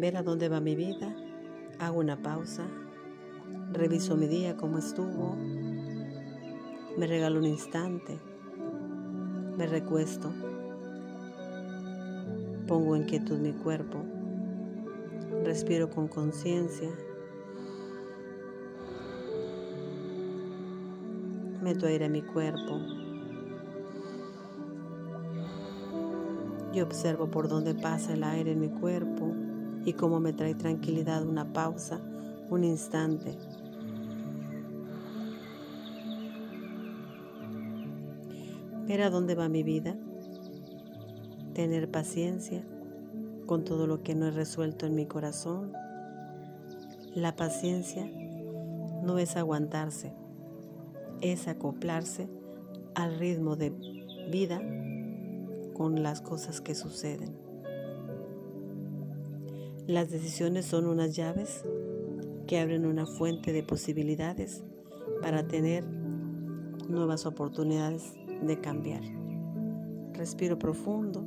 ver a dónde va mi vida, hago una pausa, reviso mi día, cómo estuvo, me regalo un instante, me recuesto, pongo en quietud mi cuerpo, respiro con conciencia, meto aire a mi cuerpo. Y observo por dónde pasa el aire en mi cuerpo y cómo me trae tranquilidad una pausa, un instante. Ver a dónde va mi vida, tener paciencia con todo lo que no he resuelto en mi corazón. La paciencia no es aguantarse, es acoplarse al ritmo de vida con las cosas que suceden. Las decisiones son unas llaves que abren una fuente de posibilidades para tener nuevas oportunidades de cambiar. Respiro profundo.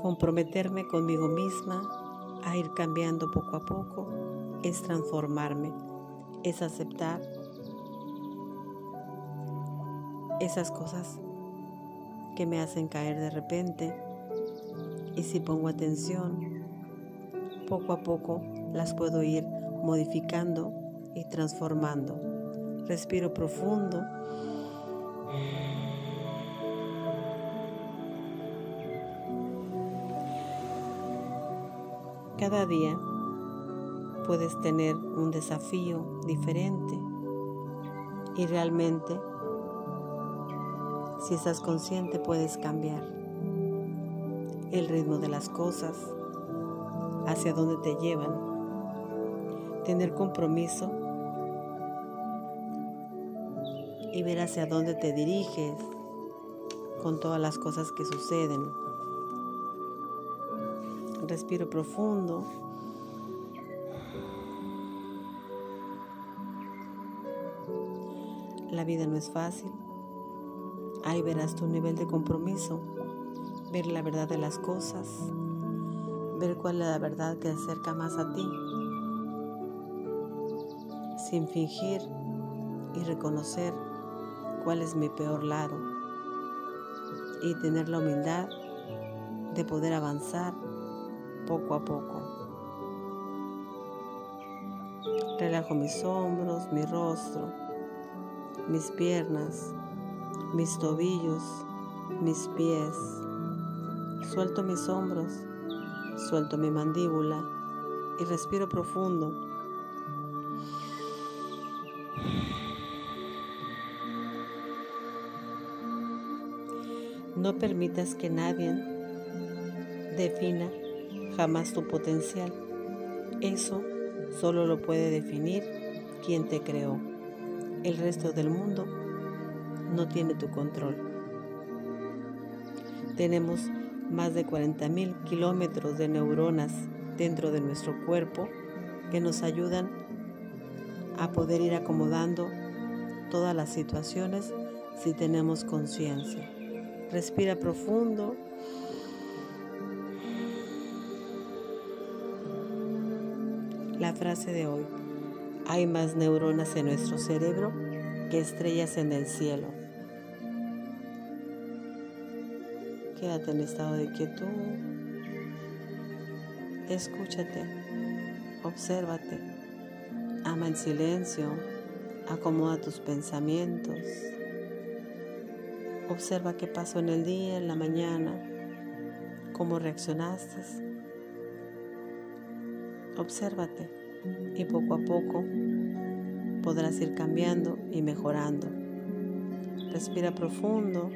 Comprometerme conmigo misma a ir cambiando poco a poco es transformarme, es aceptar esas cosas que me hacen caer de repente y si pongo atención, poco a poco las puedo ir modificando y transformando. Respiro profundo. Cada día puedes tener un desafío diferente y realmente si estás consciente puedes cambiar el ritmo de las cosas, hacia dónde te llevan, tener compromiso y ver hacia dónde te diriges con todas las cosas que suceden. Respiro profundo. La vida no es fácil. Ahí verás tu nivel de compromiso, ver la verdad de las cosas, ver cuál es la verdad que acerca más a ti, sin fingir y reconocer cuál es mi peor lado. Y tener la humildad de poder avanzar poco a poco. Relajo mis hombros, mi rostro, mis piernas, mis tobillos, mis pies. Suelto mis hombros, suelto mi mandíbula y respiro profundo. No permitas que nadie defina jamás tu potencial. Eso solo lo puede definir quien te creó. El resto del mundo no tiene tu control. Tenemos más de 40.000 kilómetros de neuronas dentro de nuestro cuerpo que nos ayudan a poder ir acomodando todas las situaciones si tenemos conciencia. Respira profundo. La frase de hoy. Hay más neuronas en nuestro cerebro que estrellas en el cielo. Quédate en estado de quietud. Escúchate. Obsérvate. Ama en silencio. Acomoda tus pensamientos. Observa qué pasó en el día, en la mañana, cómo reaccionaste. Obsérvate y poco a poco podrás ir cambiando y mejorando. Respira profundo